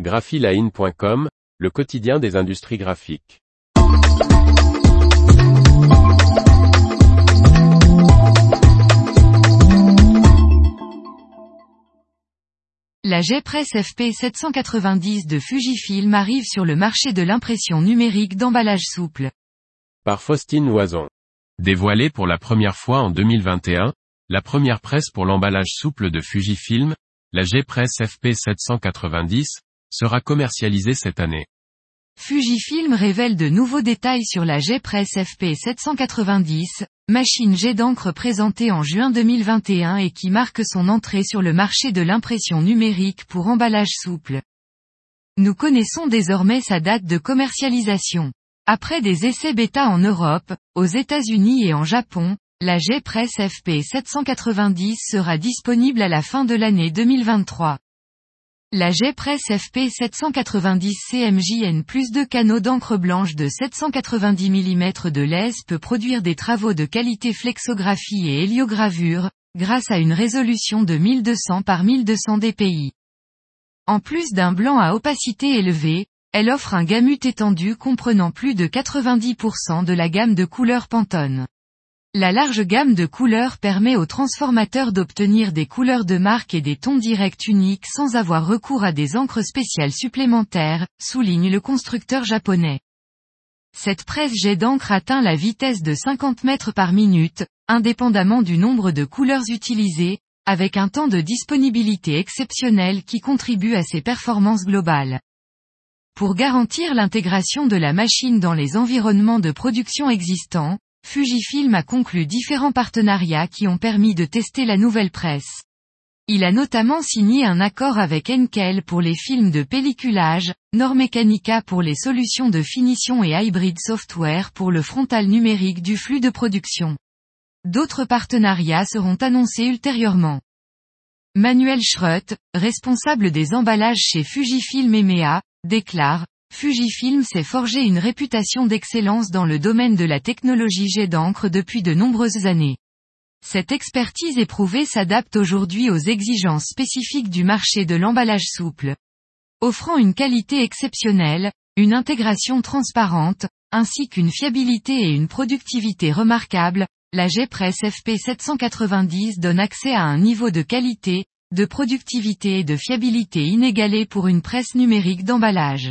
graphiline.com, le quotidien des industries graphiques. La G-Press FP790 de Fujifilm arrive sur le marché de l'impression numérique d'emballage souple. Par Faustine Loison. Dévoilée pour la première fois en 2021, la première presse pour l'emballage souple de Fujifilm, la G-Press FP790, sera commercialisée cette année. Fujifilm révèle de nouveaux détails sur la G-Press FP790, machine jet d'encre présentée en juin 2021 et qui marque son entrée sur le marché de l'impression numérique pour emballage souple. Nous connaissons désormais sa date de commercialisation. Après des essais bêta en Europe, aux États-Unis et en Japon, la G-Press FP790 sera disponible à la fin de l'année 2023. La G-Press FP790 CMJN plus de canaux d'encre blanche de 790 mm de lèse peut produire des travaux de qualité flexographie et héliogravure, grâce à une résolution de 1200 par 1200 dpi. En plus d'un blanc à opacité élevée, elle offre un gamut étendu comprenant plus de 90% de la gamme de couleurs Pantone. La large gamme de couleurs permet aux transformateurs d'obtenir des couleurs de marque et des tons directs uniques sans avoir recours à des encres spéciales supplémentaires, souligne le constructeur japonais. Cette presse jet d'encre atteint la vitesse de 50 mètres par minute, indépendamment du nombre de couleurs utilisées, avec un temps de disponibilité exceptionnel qui contribue à ses performances globales. Pour garantir l'intégration de la machine dans les environnements de production existants, Fujifilm a conclu différents partenariats qui ont permis de tester la nouvelle presse. Il a notamment signé un accord avec Enkel pour les films de pelliculage, Normechanica pour les solutions de finition et Hybrid Software pour le frontal numérique du flux de production. D'autres partenariats seront annoncés ultérieurement. Manuel Schrött, responsable des emballages chez Fujifilm EMEA, déclare, Fujifilm s'est forgé une réputation d'excellence dans le domaine de la technologie jet d'encre depuis de nombreuses années. Cette expertise éprouvée s'adapte aujourd'hui aux exigences spécifiques du marché de l'emballage souple. Offrant une qualité exceptionnelle, une intégration transparente, ainsi qu'une fiabilité et une productivité remarquables, la G-Press FP790 donne accès à un niveau de qualité, de productivité et de fiabilité inégalé pour une presse numérique d'emballage.